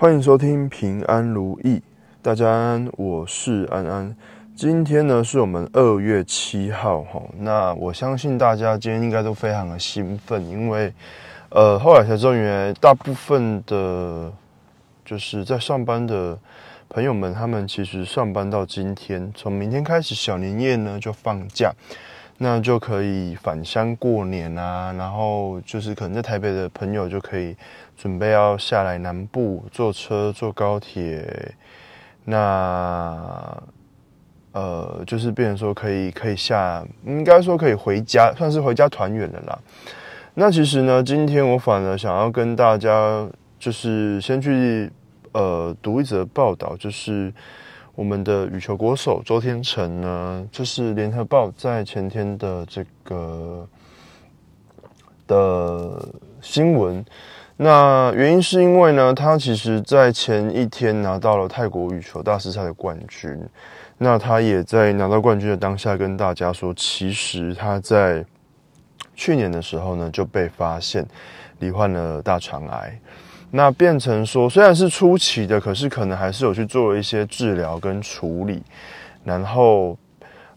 欢迎收听平安如意，大家安，我是安安。今天呢是我们二月七号哈，那我相信大家今天应该都非常的兴奋，因为呃后来才知道，原来大部分的，就是在上班的朋友们，他们其实上班到今天，从明天开始小年夜呢就放假。那就可以返乡过年啊，然后就是可能在台北的朋友就可以准备要下来南部坐车坐高铁，那呃就是变成说可以可以下，应该说可以回家，算是回家团圆的啦。那其实呢，今天我反而想要跟大家就是先去呃读一则报道，就是。我们的羽球国手周天成呢，就是联合报在前天的这个的新闻。那原因是因为呢，他其实在前一天拿到了泰国羽球大师赛的冠军。那他也在拿到冠军的当下跟大家说，其实他在去年的时候呢就被发现罹患了大肠癌。那变成说，虽然是初期的，可是可能还是有去做了一些治疗跟处理，然后，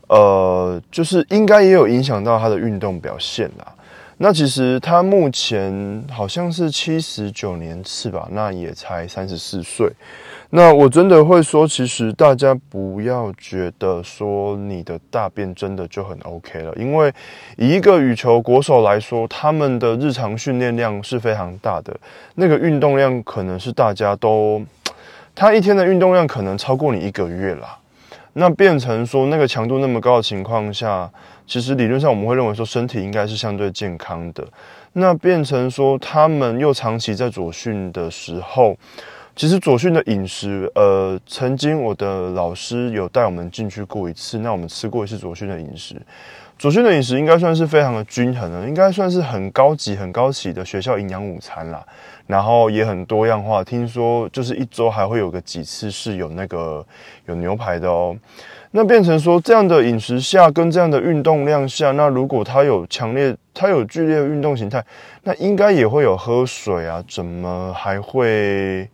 呃，就是应该也有影响到他的运动表现啦。那其实他目前好像是七十九年次吧，那也才三十四岁。那我真的会说，其实大家不要觉得说你的大便真的就很 OK 了，因为以一个羽球国手来说，他们的日常训练量是非常大的，那个运动量可能是大家都，他一天的运动量可能超过你一个月啦。那变成说那个强度那么高的情况下，其实理论上我们会认为说身体应该是相对健康的。那变成说他们又长期在左训的时候。其实左训的饮食，呃，曾经我的老师有带我们进去过一次，那我们吃过一次左训的饮食。左训的饮食应该算是非常的均衡的，应该算是很高级、很高级的学校营养午餐啦。然后也很多样化，听说就是一周还会有个几次是有那个有牛排的哦。那变成说这样的饮食下跟这样的运动量下，那如果他有强烈、他有剧烈的运动形态，那应该也会有喝水啊，怎么还会？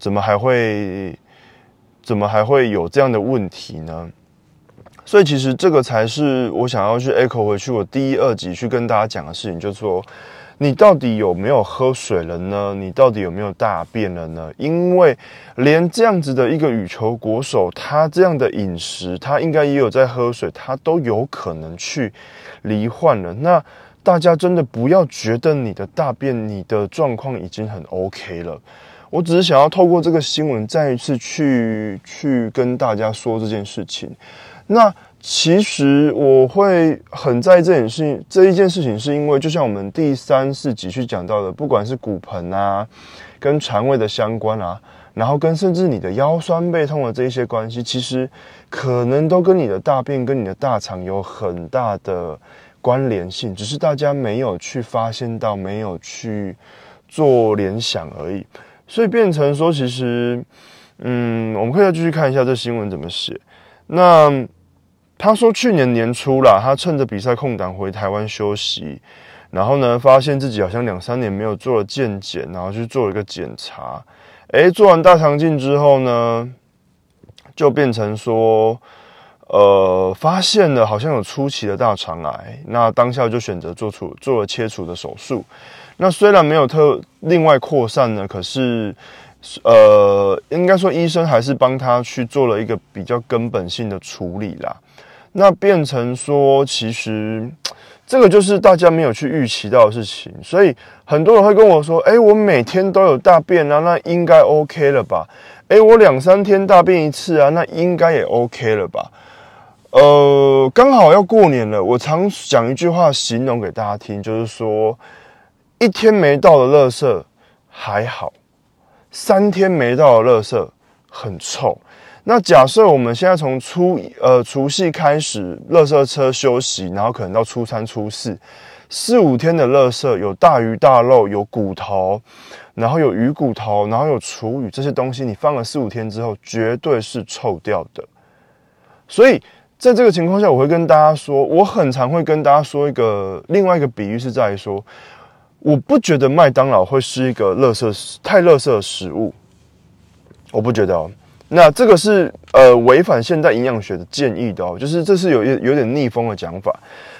怎么还会，怎么还会有这样的问题呢？所以其实这个才是我想要去 echo 回去，我第一、二集去跟大家讲的事情，就是说，你到底有没有喝水了呢？你到底有没有大便了呢？因为连这样子的一个羽球国手，他这样的饮食，他应该也有在喝水，他都有可能去罹患了。那大家真的不要觉得你的大便、你的状况已经很 OK 了。我只是想要透过这个新闻再一次去去跟大家说这件事情。那其实我会很在意这件事情，这一件事情是因为就像我们第三四集去讲到的，不管是骨盆啊，跟肠胃的相关啊，然后跟甚至你的腰酸背痛的这一些关系，其实可能都跟你的大便跟你的大肠有很大的关联性，只是大家没有去发现到，没有去做联想而已。所以变成说，其实，嗯，我们可以再继续看一下这新闻怎么写。那他说，去年年初啦，他趁着比赛空档回台湾休息，然后呢，发现自己好像两三年没有做了健检，然后去做了一个检查。诶，做完大肠镜之后呢，就变成说，呃，发现了好像有初期的大肠癌。那当下就选择做出做了切除的手术。那虽然没有特另外扩散呢，可是，呃，应该说医生还是帮他去做了一个比较根本性的处理啦。那变成说，其实这个就是大家没有去预期到的事情，所以很多人会跟我说：“哎，我每天都有大便啊，那应该 OK 了吧？哎，我两三天大便一次啊，那应该也 OK 了吧？”呃，刚好要过年了，我常讲一句话形容给大家听，就是说。一天没到的垃圾还好，三天没到的垃圾很臭。那假设我们现在从初呃除夕开始，垃圾车休息，然后可能到初三、初四，四五天的垃圾有大鱼大肉，有骨头，然后有鱼骨头，然后有厨余这些东西，你放了四五天之后，绝对是臭掉的。所以在这个情况下，我会跟大家说，我很常会跟大家说一个另外一个比喻，是在于说。我不觉得麦当劳会是一个垃圾太垃圾的食物，我不觉得哦。那这个是呃违反现代营养学的建议的哦，就是这是有有有点逆风的讲法。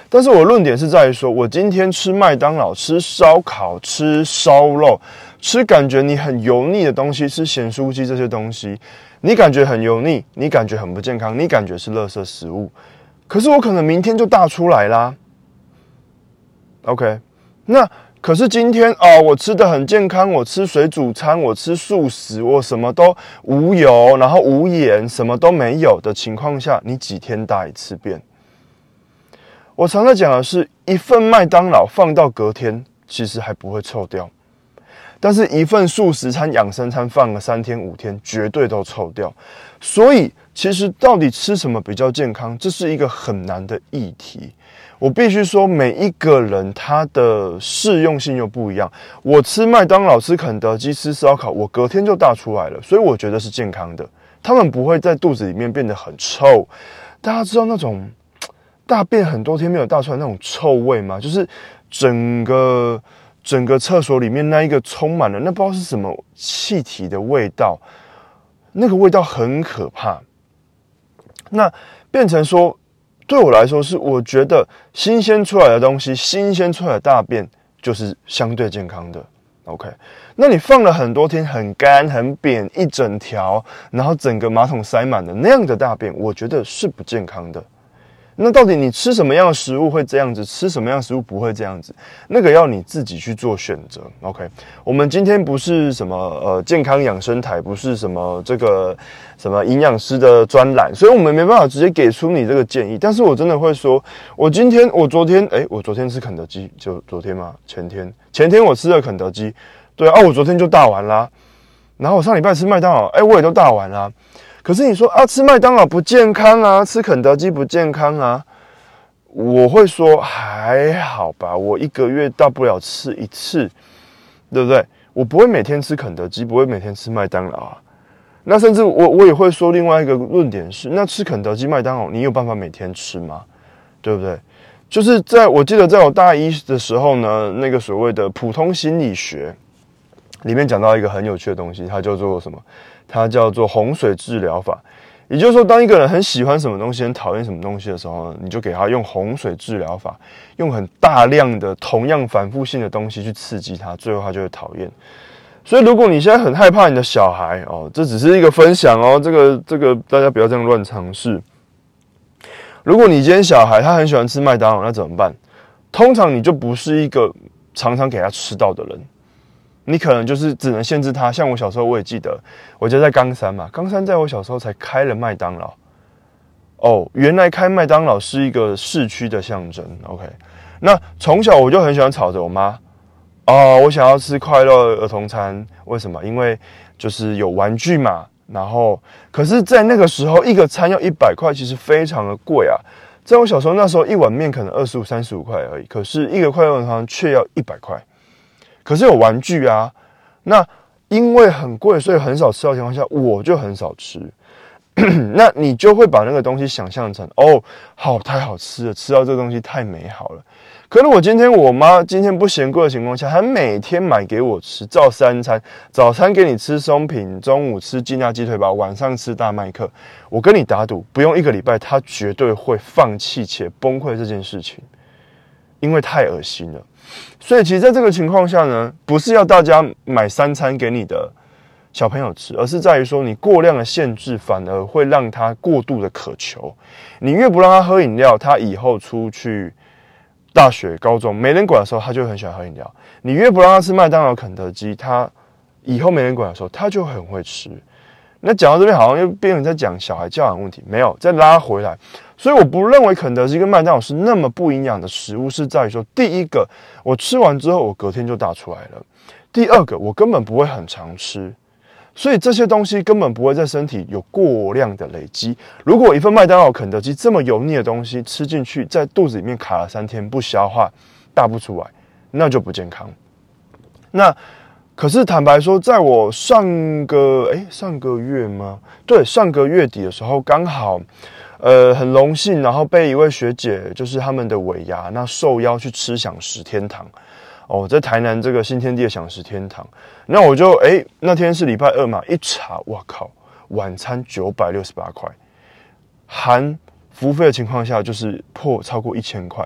但是我论点是在于说，我今天吃麦当劳、吃烧烤、吃烧肉、吃感觉你很油腻的东西，吃咸酥鸡这些东西，你感觉很油腻，你感觉很不健康，你感觉是垃圾食物。可是我可能明天就大出来啦。OK，那。可是今天啊，我吃的很健康，我吃水煮餐，我吃素食，我什么都无油，然后无盐，什么都没有的情况下，你几天大一次便？我常常讲的是一份麦当劳放到隔天，其实还不会臭掉，但是一份素食餐、养生餐放了三天五天，绝对都臭掉。所以，其实到底吃什么比较健康，这是一个很难的议题。我必须说，每一个人他的适用性又不一样。我吃麦当劳、吃肯德基、吃烧烤，我隔天就大出来了，所以我觉得是健康的。他们不会在肚子里面变得很臭。大家知道那种大便很多天没有大出来那种臭味吗？就是整个整个厕所里面那一个充满了那不知道是什么气体的味道，那个味道很可怕。那变成说。对我来说是，我觉得新鲜出来的东西，新鲜出来的大便就是相对健康的。OK，那你放了很多天，很干、很扁，一整条，然后整个马桶塞满了那样的大便，我觉得是不健康的。那到底你吃什么样的食物会这样子？吃什么样的食物不会这样子？那个要你自己去做选择。OK，我们今天不是什么呃健康养生台，不是什么这个什么营养师的专栏，所以我们没办法直接给出你这个建议。但是我真的会说，我今天我昨天哎，我昨天吃肯德基，就昨天吗？前天前天我吃了肯德基，对啊，我昨天就大完啦。然后我上礼拜吃麦当劳，哎，我也都大完啦。可是你说啊，吃麦当劳不健康啊，吃肯德基不健康啊？我会说还好吧，我一个月大不了吃一次，对不对？我不会每天吃肯德基，不会每天吃麦当劳啊。那甚至我我也会说另外一个论点是，那吃肯德基、麦当劳，你有办法每天吃吗？对不对？就是在我记得在我大一的时候呢，那个所谓的普通心理学里面讲到一个很有趣的东西，它叫做什么？它叫做洪水治疗法，也就是说，当一个人很喜欢什么东西，很讨厌什么东西的时候，你就给他用洪水治疗法，用很大量的同样反复性的东西去刺激他，最后他就会讨厌。所以，如果你现在很害怕你的小孩哦，这只是一个分享哦，这个这个大家不要这样乱尝试。如果你今天小孩他很喜欢吃麦当劳，那怎么办？通常你就不是一个常常给他吃到的人。你可能就是只能限制他，像我小时候，我也记得，我就在冈山嘛，冈山在我小时候才开了麦当劳。哦，原来开麦当劳是一个市区的象征。OK，那从小我就很喜欢吵着我妈，哦，我想要吃快乐儿童餐，为什么？因为就是有玩具嘛。然后，可是，在那个时候，一个餐要一百块，其实非常的贵啊。在我小时候那时候，一碗面可能二十五、三十五块而已，可是一个快乐儿童餐却要一百块。可是有玩具啊，那因为很贵，所以很少吃到情况下，我就很少吃。那你就会把那个东西想象成哦，好太好吃了，吃到这个东西太美好了。可是我今天我妈今天不嫌贵的情况下，她每天买给我吃，照三餐，早餐给你吃松饼，中午吃鸡鸭鸡腿堡，晚上吃大麦克。我跟你打赌，不用一个礼拜，她绝对会放弃且崩溃这件事情，因为太恶心了。所以，其实在这个情况下呢，不是要大家买三餐给你的小朋友吃，而是在于说，你过量的限制反而会让他过度的渴求。你越不让他喝饮料，他以后出去大学、高中没人管的时候，他就很喜欢喝饮料。你越不让他吃麦当劳、肯德基，他以后没人管的时候，他就很会吃。那讲到这边，好像又变成在讲小孩教养问题，没有再拉回来。所以我不认为肯德基跟麦当劳是那么不营养的食物，是在于说，第一个，我吃完之后我隔天就大出来了；第二个，我根本不会很常吃，所以这些东西根本不会在身体有过量的累积。如果一份麦当劳、肯德基这么油腻的东西吃进去，在肚子里面卡了三天不消化，大不出来，那就不健康。那可是坦白说，在我上个诶上个月吗？对，上个月底的时候刚好。呃，很荣幸，然后被一位学姐，就是他们的尾牙，那受邀去吃享食天堂。哦，在台南这个新天地的享食天堂，那我就哎那天是礼拜二嘛，一查，哇靠，晚餐九百六十八块，含服务费的情况下就是破超过一千块。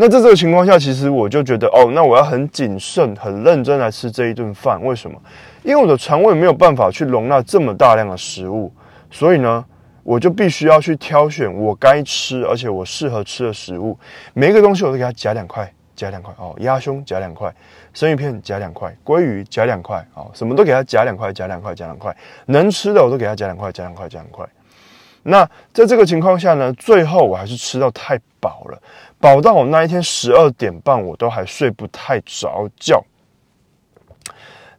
那在这个情况下，其实我就觉得哦，那我要很谨慎、很认真来吃这一顿饭。为什么？因为我的肠胃没有办法去容纳这么大量的食物，所以呢，我就必须要去挑选我该吃而且我适合吃的食物。每一个东西我都给它夹两块。夹两块哦，鸭胸夹两块，生鱼片夹两块，鲑鱼夹两块哦，什么都给它夹两块，夹两块，夹两块，能吃的我都给它夹两块，夹两块，夹两块。那在这个情况下呢，最后我还是吃到太饱了，饱到我那一天十二点半我都还睡不太着觉。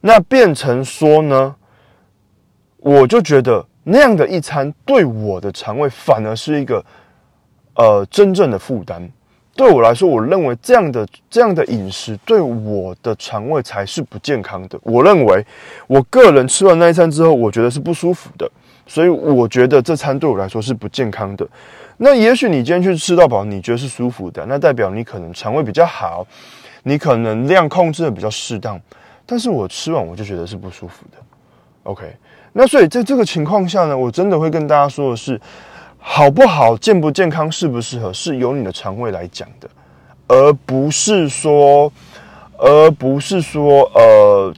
那变成说呢，我就觉得那样的一餐对我的肠胃反而是一个呃真正的负担。对我来说，我认为这样的这样的饮食对我的肠胃才是不健康的。我认为，我个人吃完那一餐之后，我觉得是不舒服的，所以我觉得这餐对我来说是不健康的。那也许你今天去吃到饱，你觉得是舒服的，那代表你可能肠胃比较好，你可能量控制的比较适当。但是我吃完我就觉得是不舒服的。OK，那所以在这个情况下呢，我真的会跟大家说的是。好不好，健不健康，适不适合，是由你的肠胃来讲的，而不是说，而不是说，呃，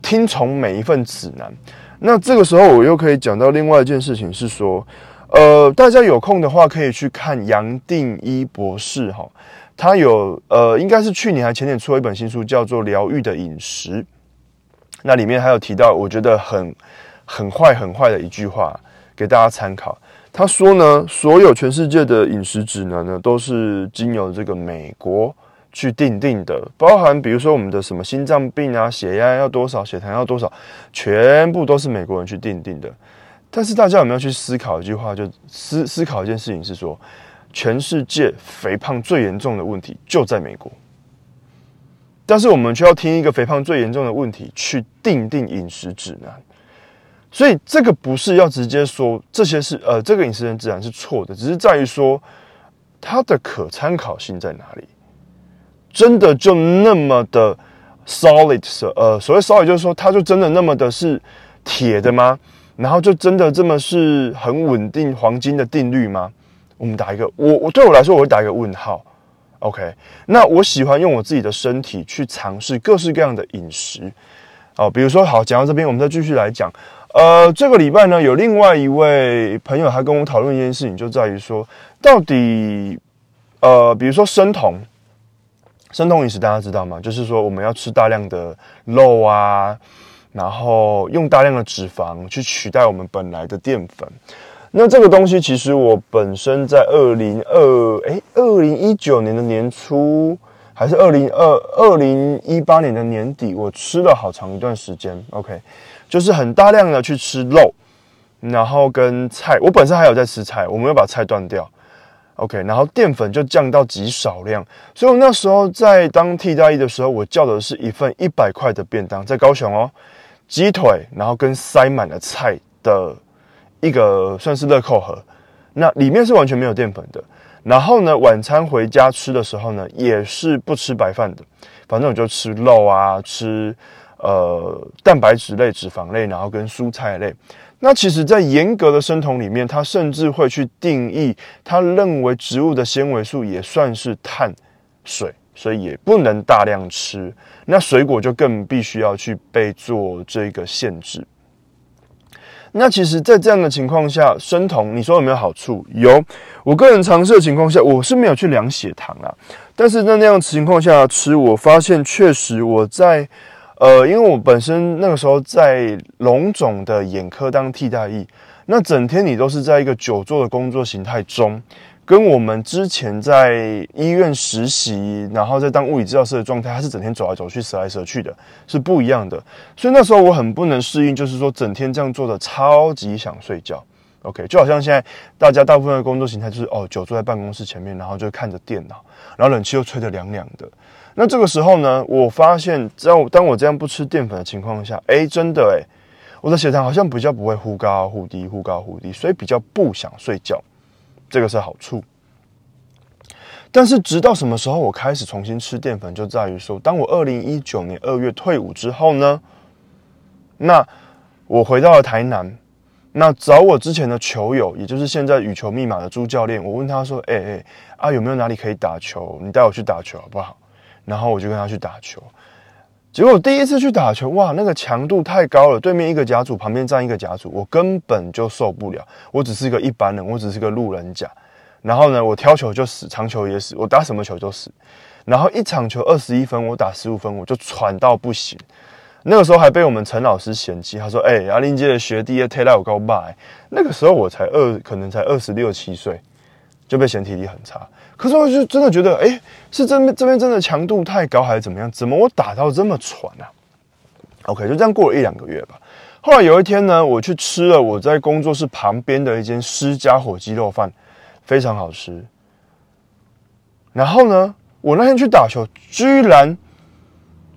听从每一份指南。那这个时候，我又可以讲到另外一件事情，是说，呃，大家有空的话，可以去看杨定一博士哈，他有，呃，应该是去年还前年出了一本新书，叫做《疗愈的饮食》，那里面还有提到，我觉得很很坏很坏的一句话，给大家参考。他说呢，所有全世界的饮食指南呢，都是经由这个美国去定定的，包含比如说我们的什么心脏病啊、血压要多少、血糖要多少，全部都是美国人去定定的。但是大家有没有去思考一句话？就思思考一件事情是说，全世界肥胖最严重的问题就在美国，但是我们却要听一个肥胖最严重的问题去定定饮食指南。所以这个不是要直接说这些是呃，这个饮食人自然是错的，只是在于说它的可参考性在哪里？真的就那么的 solid？呃，所谓 solid 就是说它就真的那么的是铁的吗？然后就真的这么是很稳定黄金的定律吗？我们打一个，我我对我来说我会打一个问号。OK，那我喜欢用我自己的身体去尝试各式各样的饮食。哦，比如说好讲到这边，我们再继续来讲。呃，这个礼拜呢，有另外一位朋友，还跟我讨论一件事情，就在于说，到底，呃，比如说生酮，生酮饮食大家知道吗？就是说我们要吃大量的肉啊，然后用大量的脂肪去取代我们本来的淀粉。那这个东西，其实我本身在二零二哎二零一九年的年初，还是二零二二零一八年的年底，我吃了好长一段时间。OK。就是很大量的去吃肉，然后跟菜，我本身还有在吃菜，我没有把菜断掉，OK，然后淀粉就降到极少量，所以我那时候在当替代役的时候，我叫的是一份一百块的便当，在高雄哦，鸡腿，然后跟塞满了菜的一个算是乐扣盒，那里面是完全没有淀粉的，然后呢，晚餐回家吃的时候呢，也是不吃白饭的，反正我就吃肉啊，吃。呃，蛋白质类、脂肪类，然后跟蔬菜类。那其实，在严格的生酮里面，它甚至会去定义，他认为植物的纤维素也算是碳水，所以也不能大量吃。那水果就更必须要去被做这个限制。那其实，在这样的情况下，生酮你说有没有好处？有。我个人尝试的情况下，我是没有去量血糖啊。但是在那样情况下吃，我发现确实我在。呃，因为我本身那个时候在龙总的眼科当替代役，那整天你都是在一个久坐的工作形态中，跟我们之前在医院实习，然后在当物理治疗师的状态，他是整天走来走去、折来折去的，是不一样的。所以那时候我很不能适应，就是说整天这样做的，超级想睡觉。OK，就好像现在大家大部分的工作形态就是哦，久坐在办公室前面，然后就看着电脑，然后冷气又吹得凉凉的。那这个时候呢，我发现，在当我这样不吃淀粉的情况下，哎，真的哎，我的血糖好像比较不会忽高忽低，忽高忽低，所以比较不想睡觉，这个是好处。但是直到什么时候我开始重新吃淀粉，就在于说，当我二零一九年二月退伍之后呢，那我回到了台南，那找我之前的球友，也就是现在羽球密码的朱教练，我问他说：“哎哎啊，有没有哪里可以打球？你带我去打球好不好？”然后我就跟他去打球。结果第一次去打球，哇，那个强度太高了，对面一个甲组，旁边站一个甲组，我根本就受不了。我只是一个一般人，我只是个路人甲。然后呢，我挑球就死，长球也死，我打什么球就死。然后一场球二十一分，我打十五分，我就喘到不行。那个时候还被我们陈老师嫌弃，他说：“哎，阿林杰的学弟推到我高拜。”那个时候我才二，可能才二十六七岁，就被嫌体力很差。可是我就真的觉得，哎，是这边这边真的强度太高，还是怎么样？怎么我打到这么喘啊？OK，就这样过了一两个月吧。后来有一天呢，我去吃了我在工作室旁边的一间施家火鸡肉饭，非常好吃。然后呢，我那天去打球，居然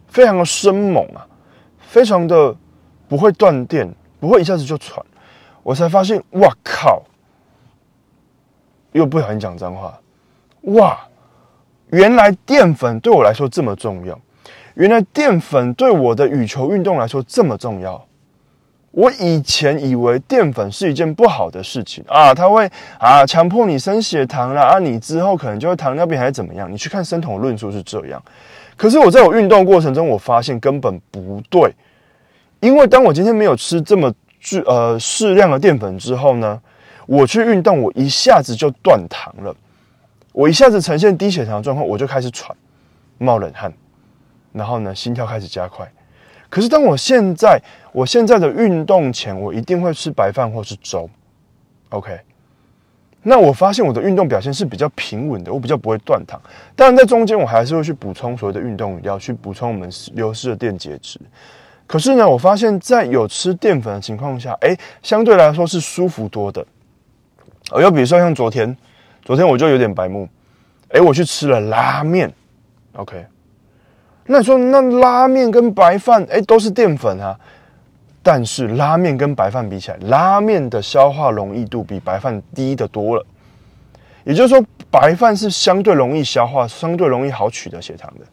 非常的生猛啊，非常的不会断电，不会一下子就喘。我才发现，哇靠！又不小心讲脏话。哇，原来淀粉对我来说这么重要，原来淀粉对我的羽球运动来说这么重要。我以前以为淀粉是一件不好的事情啊，它会啊强迫你升血糖了啊，你之后可能就会糖尿病还是怎么样？你去看生酮论述是这样，可是我在我运动过程中，我发现根本不对，因为当我今天没有吃这么巨呃适量的淀粉之后呢，我去运动，我一下子就断糖了。我一下子呈现低血糖状况，我就开始喘、冒冷汗，然后呢，心跳开始加快。可是当我现在，我现在的运动前，我一定会吃白饭或是粥。OK，那我发现我的运动表现是比较平稳的，我比较不会断糖。当然，在中间我还是会去补充所谓的运动饮料，去补充我们流失的电解质。可是呢，我发现，在有吃淀粉的情况下，哎，相对来说是舒服多的。哦，又比如说像昨天。昨天我就有点白目，哎，我去吃了拉面，OK。那你说那拉面跟白饭，哎，都是淀粉啊，但是拉面跟白饭比起来，拉面的消化容易度比白饭低的多了。也就是说，白饭是相对容易消化、相对容易好取得血糖的。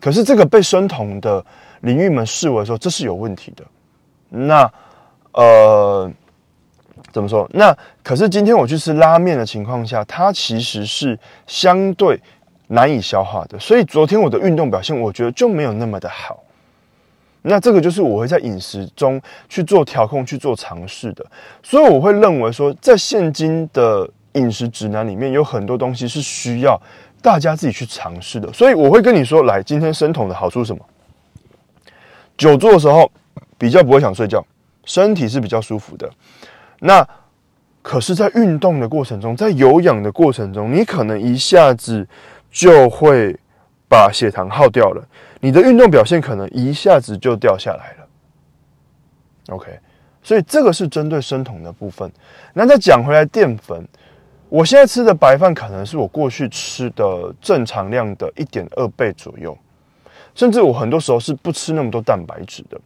可是这个被生酮的领域们视为说这是有问题的。那呃。怎么说？那可是今天我去吃拉面的情况下，它其实是相对难以消化的，所以昨天我的运动表现，我觉得就没有那么的好。那这个就是我会在饮食中去做调控、去做尝试的。所以我会认为说，在现今的饮食指南里面，有很多东西是需要大家自己去尝试的。所以我会跟你说，来，今天生酮的好处是什么？久坐的时候比较不会想睡觉，身体是比较舒服的。那可是，在运动的过程中，在有氧的过程中，你可能一下子就会把血糖耗掉了，你的运动表现可能一下子就掉下来了。OK，所以这个是针对生酮的部分。那再讲回来，淀粉，我现在吃的白饭可能是我过去吃的正常量的一点二倍左右。甚至我很多时候是不吃那么多蛋白质的，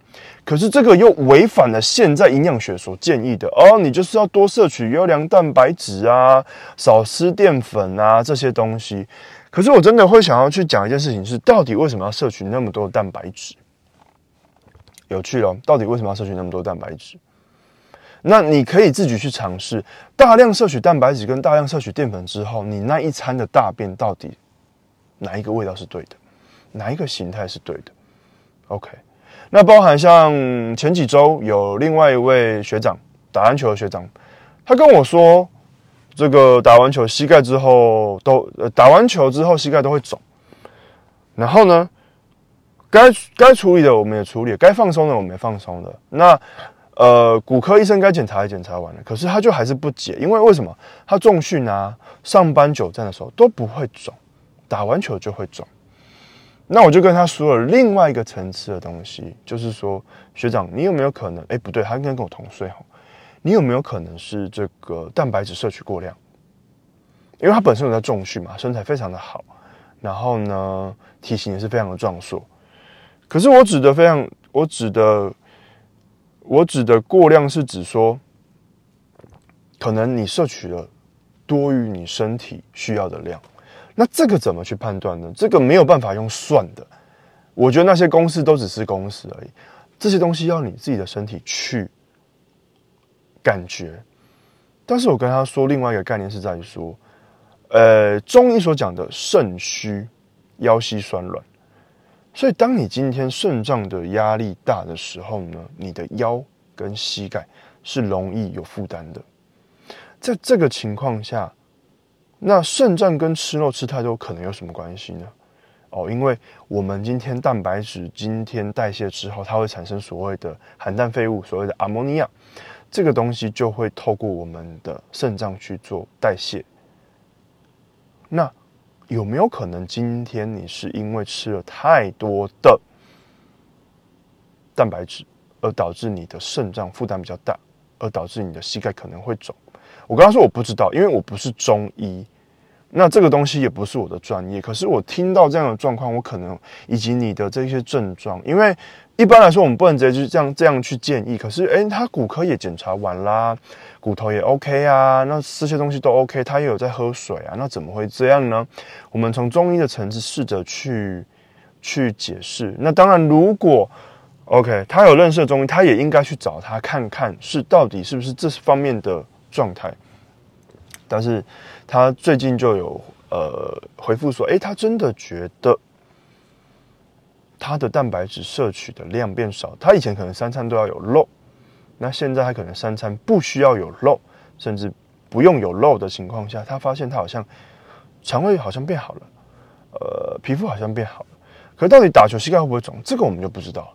可是这个又违反了现在营养学所建议的哦，你就是要多摄取优良蛋白质啊，少吃淀粉啊这些东西。可是我真的会想要去讲一件事情，是到底为什么要摄取那么多蛋白质？有趣哦，到底为什么要摄取那么多蛋白质？那你可以自己去尝试，大量摄取蛋白质跟大量摄取淀粉之后，你那一餐的大便到底哪一个味道是对的？哪一个形态是对的？OK，那包含像前几周有另外一位学长打篮球的学长，他跟我说，这个打完球膝盖之后都呃打完球之后膝盖都会肿，然后呢，该该处理的我们也处理，该放松的我们也放松了。那呃骨科医生该检查也检查完了，可是他就还是不解，因为为什么他重训啊、上班久站的时候都不会肿，打完球就会肿。那我就跟他说了另外一个层次的东西，就是说，学长，你有没有可能？哎，不对，他应该跟我同岁哈。你有没有可能是这个蛋白质摄取过量？因为他本身有在重训嘛，身材非常的好，然后呢，体型也是非常的壮硕。可是我指的非常，我指的，我指的过量是指说，可能你摄取了多于你身体需要的量。那这个怎么去判断呢？这个没有办法用算的。我觉得那些公式都只是公式而已，这些东西要你自己的身体去感觉。但是我跟他说另外一个概念是在于说，呃，中医所讲的肾虚、腰膝酸软，所以当你今天肾脏的压力大的时候呢，你的腰跟膝盖是容易有负担的。在这个情况下，那肾脏跟吃肉吃太多可能有什么关系呢？哦，因为我们今天蛋白质今天代谢之后，它会产生所谓的含氮废物，所谓的阿莫尼亚，这个东西就会透过我们的肾脏去做代谢。那有没有可能今天你是因为吃了太多的蛋白质，而导致你的肾脏负担比较大，而导致你的膝盖可能会肿？我刚刚说我不知道，因为我不是中医。那这个东西也不是我的专业，可是我听到这样的状况，我可能以及你的这些症状，因为一般来说我们不能直接就这样这样去建议。可是，诶，他骨科也检查完啦，骨头也 OK 啊，那这些东西都 OK，他也有在喝水啊，那怎么会这样呢？我们从中医的层次试着去去解释。那当然，如果 OK，他有认识的中医，他也应该去找他看看，是到底是不是这方面的状态。但是他最近就有呃回复说，哎，他真的觉得他的蛋白质摄取的量变少。他以前可能三餐都要有肉，那现在他可能三餐不需要有肉，甚至不用有肉的情况下，他发现他好像肠胃好像变好了，呃，皮肤好像变好了。可到底打球膝盖会不会肿，这个我们就不知道。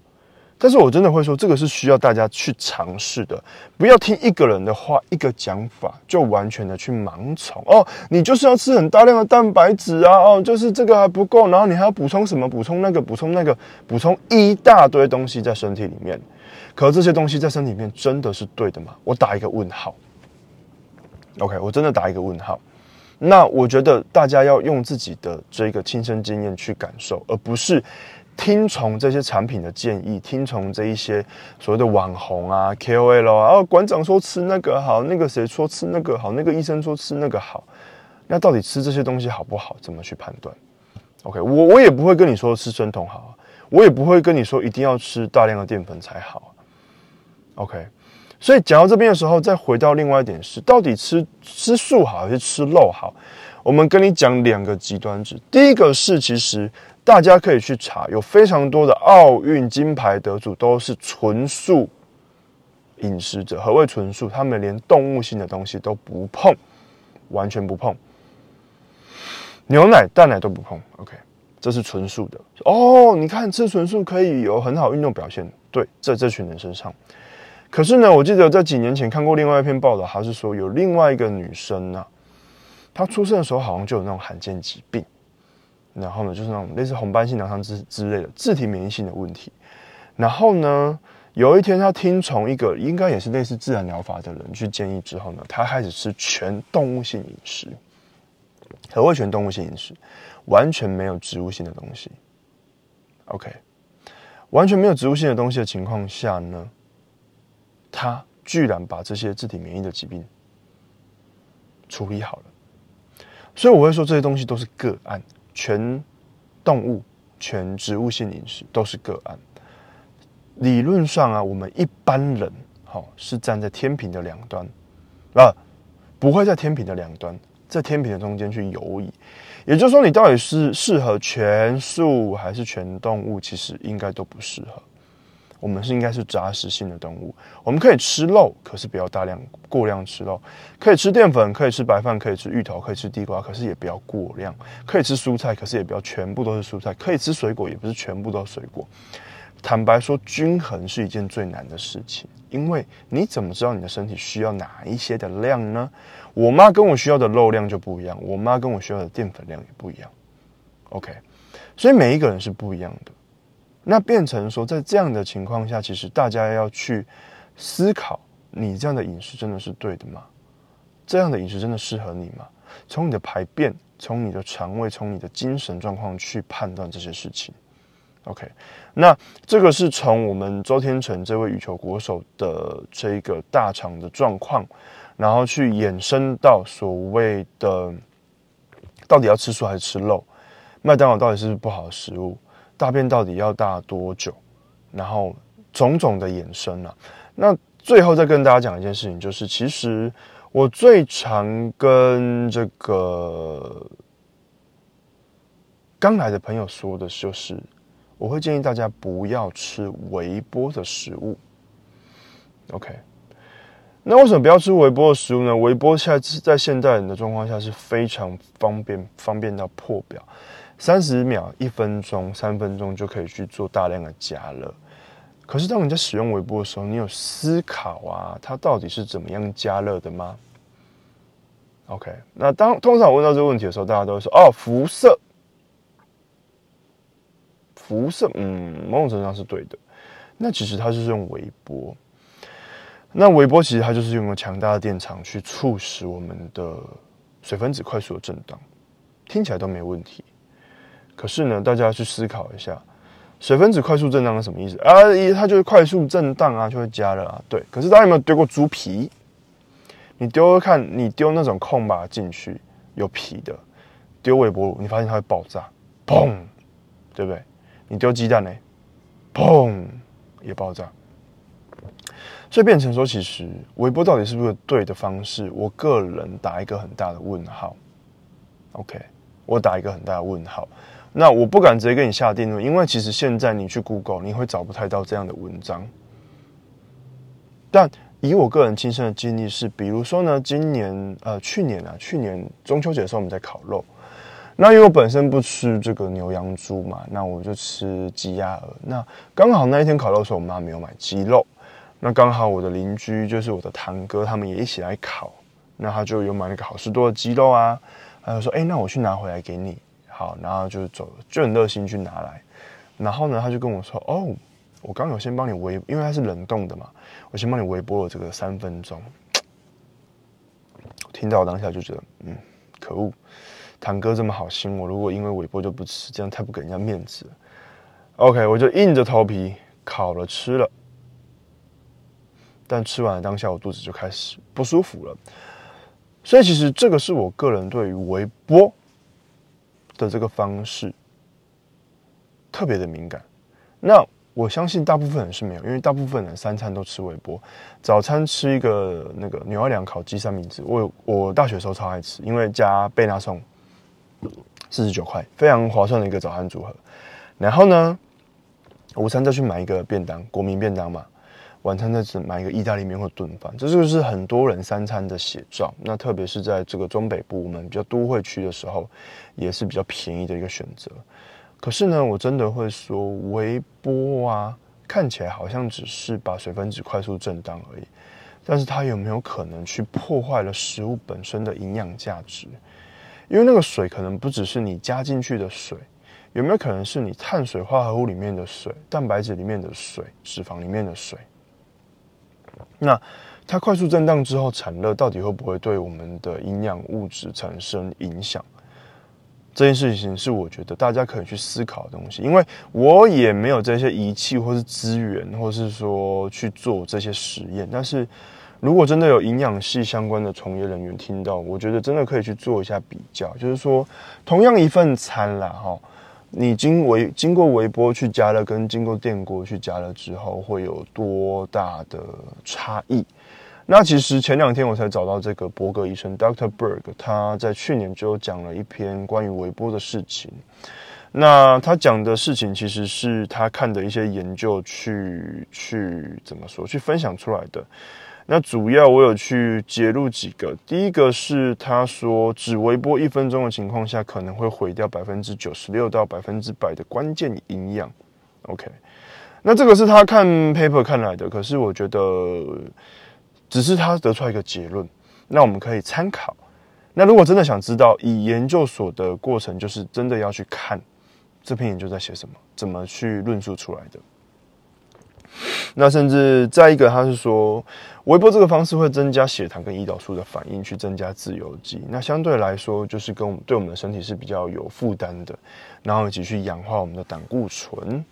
但是我真的会说，这个是需要大家去尝试的，不要听一个人的话，一个讲法就完全的去盲从哦。你就是要吃很大量的蛋白质啊，哦，就是这个还不够，然后你还要补充什么？补充那个，补充那个，补充一大堆东西在身体里面。可这些东西在身体里面真的是对的吗？我打一个问号。OK，我真的打一个问号。那我觉得大家要用自己的这个亲身经验去感受，而不是。听从这些产品的建议，听从这一些所谓的网红啊、KOL 啊，哦，馆长说吃那个好，那个谁说吃那个好，那个医生说吃那个好，那到底吃这些东西好不好？怎么去判断？OK，我我也不会跟你说吃生酮好，我也不会跟你说一定要吃大量的淀粉才好。OK，所以讲到这边的时候，再回到另外一点是，到底吃吃素好还是吃肉好？我们跟你讲两个极端值，第一个是其实。大家可以去查，有非常多的奥运金牌得主都是纯素饮食者。何谓纯素？他们连动物性的东西都不碰，完全不碰，牛奶、蛋奶都不碰。OK，这是纯素的。哦，你看吃纯素可以有很好运动表现。对，在这群人身上。可是呢，我记得在几年前看过另外一篇报道，还是说有另外一个女生呢，她出生的时候好像就有那种罕见疾病。然后呢，就是那种类似红斑性狼疮之之类的自体免疫性的问题。然后呢，有一天他听从一个应该也是类似自然疗法的人去建议之后呢，他开始吃全动物性饮食。何谓全动物性饮食？完全没有植物性的东西。OK，完全没有植物性的东西的情况下呢，他居然把这些自体免疫的疾病处理好了。所以我会说这些东西都是个案。全动物、全植物性饮食都是个案。理论上啊，我们一般人好是站在天平的两端那，不会在天平的两端，在天平的中间去游移。也就是说，你到底是适合全素还是全动物，其实应该都不适合。我们是应该是杂食性的动物，我们可以吃肉，可是不要大量过量吃肉；可以吃淀粉，可以吃白饭，可以吃芋头，可以吃地瓜，可是也不要过量；可以吃蔬菜，可是也不要全部都是蔬菜；可以吃水果，也不是全部都是水果。坦白说，均衡是一件最难的事情，因为你怎么知道你的身体需要哪一些的量呢？我妈跟我需要的肉量就不一样，我妈跟我需要的淀粉量也不一样。OK，所以每一个人是不一样的。那变成说，在这样的情况下，其实大家要去思考：你这样的饮食真的是对的吗？这样的饮食真的适合你吗？从你的排便、从你的肠胃、从你的精神状况去判断这些事情。OK，那这个是从我们周天成这位羽球国手的这个大肠的状况，然后去衍生到所谓的。到底要吃素还是吃肉？麦当劳到底是不是不好的食物？大便到底要大多久？然后种种的衍生啊。那最后再跟大家讲一件事情，就是其实我最常跟这个刚来的朋友说的就是，我会建议大家不要吃微波的食物。OK。那为什么不要吃微波的食物呢？微波现在在现代人的状况下是非常方便，方便到破表，三十秒、一分钟、三分钟就可以去做大量的加热。可是当你在使用微波的时候，你有思考啊，它到底是怎么样加热的吗？OK，那当通常我问到这个问题的时候，大家都会说：“哦，辐射，辐射，嗯，某种程度上是对的。”那其实它就是用微波。那微波其实它就是用了强大的电场去促使我们的水分子快速的震荡，听起来都没问题。可是呢，大家去思考一下，水分子快速震荡是什么意思啊？它就是快速震荡啊，就会加热啊。对，可是大家有没有丢过猪皮？你丢看，你丢那种空吧进去有皮的，丢微波炉，你发现它会爆炸，砰，对不对？你丢鸡蛋呢，砰，也爆炸。所以变成说，其实微波到底是不是对的方式？我个人打一个很大的问号。OK，我打一个很大的问号。那我不敢直接跟你下定论，因为其实现在你去 Google，你会找不太到这样的文章。但以我个人亲身的经历是，比如说呢，今年呃，去年啊，去年中秋节的时候我们在烤肉，那因为我本身不吃这个牛羊猪嘛，那我就吃鸡鸭鹅。那刚好那一天烤肉的时候，我妈没有买鸡肉。那刚好我的邻居就是我的堂哥，他们也一起来烤，那他就有买那个好事多的鸡肉啊，他就说：“哎，那我去拿回来给你。”好，然后就走，就很热心去拿来。然后呢，他就跟我说：“哦，我刚有先帮你微，因为它是冷冻的嘛，我先帮你微波了这个三分钟。”听到我当下就觉得，嗯，可恶，堂哥这么好心，我如果因为微波就不吃，这样太不给人家面子了。OK，我就硬着头皮烤了吃了。但吃完了当下，我肚子就开始不舒服了。所以其实这个是我个人对于微波的这个方式特别的敏感。那我相信大部分人是没有，因为大部分人三餐都吃微波。早餐吃一个那个牛二两烤鸡三明治，我我大学时候超爱吃，因为加贝纳颂，四十九块，非常划算的一个早餐组合。然后呢，午餐再去买一个便当，国民便当嘛。晚餐再只买一个意大利面或炖饭，这就是很多人三餐的写照。那特别是在这个中北部，我们比较都会区的时候，也是比较便宜的一个选择。可是呢，我真的会说，微波啊，看起来好像只是把水分子快速震荡而已，但是它有没有可能去破坏了食物本身的营养价值？因为那个水可能不只是你加进去的水，有没有可能是你碳水化合物里面的水、蛋白质里面的水、脂肪里面的水？那它快速震荡之后产热，到底会不会对我们的营养物质产生影响？这件事情是我觉得大家可以去思考的东西，因为我也没有这些仪器或是资源，或是说去做这些实验。但是如果真的有营养系相关的从业人员听到，我觉得真的可以去做一下比较，就是说同样一份餐啦，哈。你经微经过微波去加热，跟经过电锅去加热之后，会有多大的差异？那其实前两天我才找到这个伯格医生 Doctor Berg，他在去年就讲了一篇关于微波的事情。那他讲的事情其实是他看的一些研究去去怎么说，去分享出来的。那主要我有去揭露几个，第一个是他说，只微波一分钟的情况下，可能会毁掉百分之九十六到百分之百的关键营养。OK，那这个是他看 paper 看来的，可是我觉得只是他得出来一个结论，那我们可以参考。那如果真的想知道，以研究所的过程，就是真的要去看这篇研究在写什么，怎么去论述出来的。那甚至再一个，他是说，微波这个方式会增加血糖跟胰岛素的反应，去增加自由基。那相对来说，就是跟我们对我们的身体是比较有负担的，然后以及去氧化我们的胆固醇。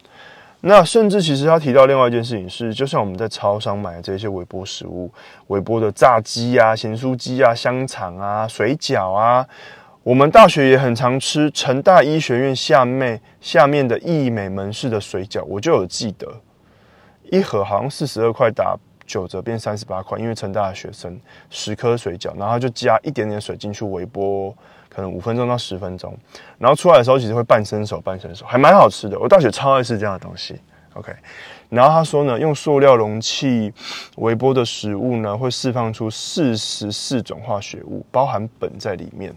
那甚至其实他提到另外一件事情是，就像我们在超商买的这些微波食物，微波的炸鸡啊、咸酥鸡啊、香肠啊、水饺啊，我们大学也很常吃成大医学院下面下面的义美门市的水饺，我就有记得一盒好像四十二块打九折变三十八块，因为成大的学生十颗水饺，然后就加一点点水进去微波，可能五分钟到十分钟，然后出来的时候其实会半生熟半生熟，还蛮好吃的。我大学超爱吃这样的东西。OK，然后他说呢，用塑料容器微波的食物呢，会释放出四十四种化学物，包含苯在里面。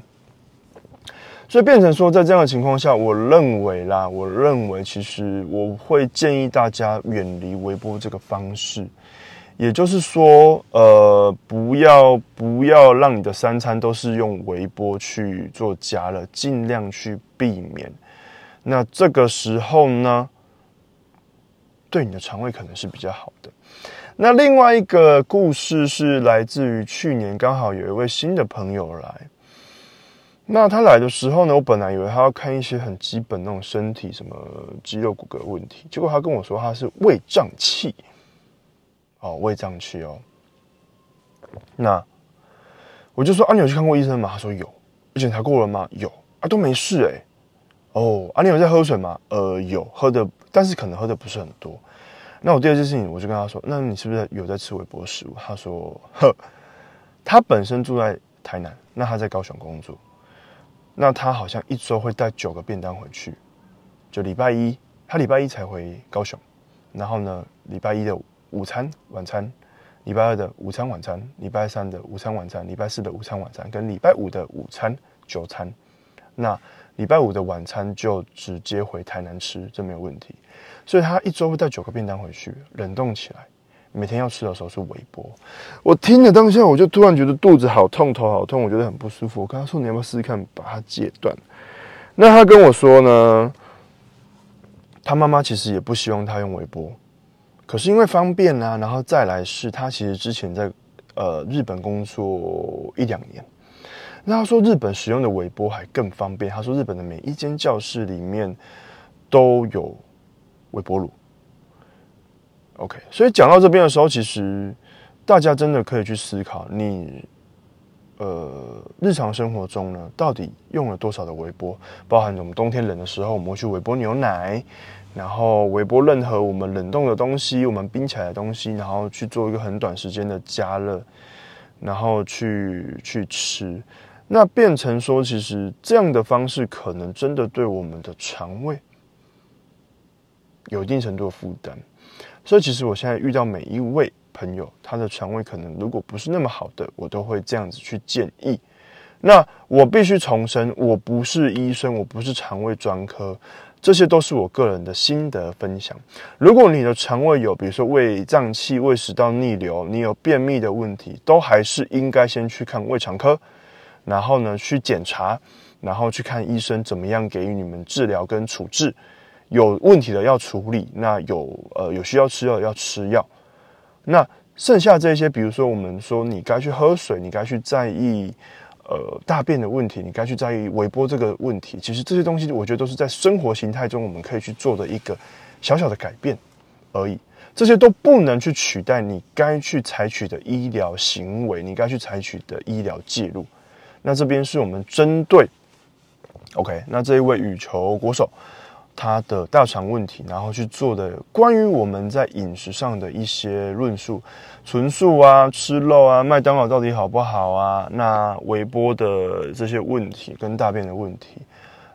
所以变成说，在这样的情况下，我认为啦，我认为其实我会建议大家远离微波这个方式，也就是说，呃，不要不要让你的三餐都是用微波去做加热，尽量去避免。那这个时候呢？对你的肠胃可能是比较好的。那另外一个故事是来自于去年，刚好有一位新的朋友来。那他来的时候呢，我本来以为他要看一些很基本那种身体什么肌肉骨骼问题，结果他跟我说他是胃胀气。哦，胃胀气哦。那我就说啊，你有去看过医生吗？他说有。检查过了吗？有啊，都没事哎。哦，啊，你有在喝水吗？呃，有喝的。但是可能喝的不是很多。那我第二件事情，我就跟他说：“那你是不是有在吃微波食物？”他说：“呵，他本身住在台南，那他在高雄工作，那他好像一周会带九个便当回去。就礼拜一，他礼拜一才回高雄，然后呢，礼拜一的午餐、晚餐，礼拜二的午餐、晚餐，礼拜三的午餐、晚餐，礼拜四的午餐、晚餐，跟礼拜五的午餐、酒餐。那礼拜五的晚餐就直接回台南吃，这没有问题。”所以他一周会带九个便当回去，冷冻起来，每天要吃的时候是微波。我听了当下，我就突然觉得肚子好痛，头好痛，我觉得很不舒服。我跟他说：“你要不要试试看把它戒断？”那他跟我说呢，他妈妈其实也不希望他用微波，可是因为方便啊，然后再来是他其实之前在呃日本工作一两年，那他说日本使用的微波还更方便。他说日本的每一间教室里面都有。微波炉，OK，所以讲到这边的时候，其实大家真的可以去思考，你呃日常生活中呢，到底用了多少的微波？包含我们冬天冷的时候，我们会去微波牛奶，然后微波任何我们冷冻的东西，我们冰起来的东西，然后去做一个很短时间的加热，然后去去吃，那变成说，其实这样的方式可能真的对我们的肠胃。有一定程度的负担，所以其实我现在遇到每一位朋友，他的肠胃可能如果不是那么好的，我都会这样子去建议。那我必须重申，我不是医生，我不是肠胃专科，这些都是我个人的心得分享。如果你的肠胃有，比如说胃胀气、胃食道逆流，你有便秘的问题，都还是应该先去看胃肠科，然后呢去检查，然后去看医生怎么样给予你们治疗跟处置。有问题的要处理，那有呃有需要吃药要吃药，那剩下这些，比如说我们说你该去喝水，你该去在意呃大便的问题，你该去在意微波这个问题，其实这些东西我觉得都是在生活形态中我们可以去做的一个小小的改变而已，这些都不能去取代你该去采取的医疗行为，你该去采取的医疗介入。那这边是我们针对，OK，那这一位羽球国手。他的大肠问题，然后去做的关于我们在饮食上的一些论述，纯素啊，吃肉啊，麦当劳到底好不好啊？那微波的这些问题跟大便的问题，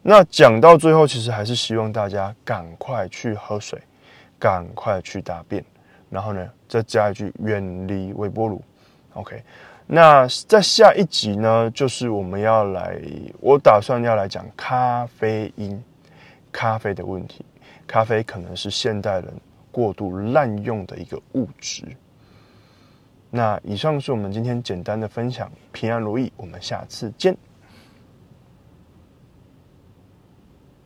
那讲到最后，其实还是希望大家赶快去喝水，赶快去大便，然后呢，再加一句远离微波炉。OK，那在下一集呢，就是我们要来，我打算要来讲咖啡因。咖啡的问题，咖啡可能是现代人过度滥用的一个物质。那以上是我们今天简单的分享，平安如意，我们下次见。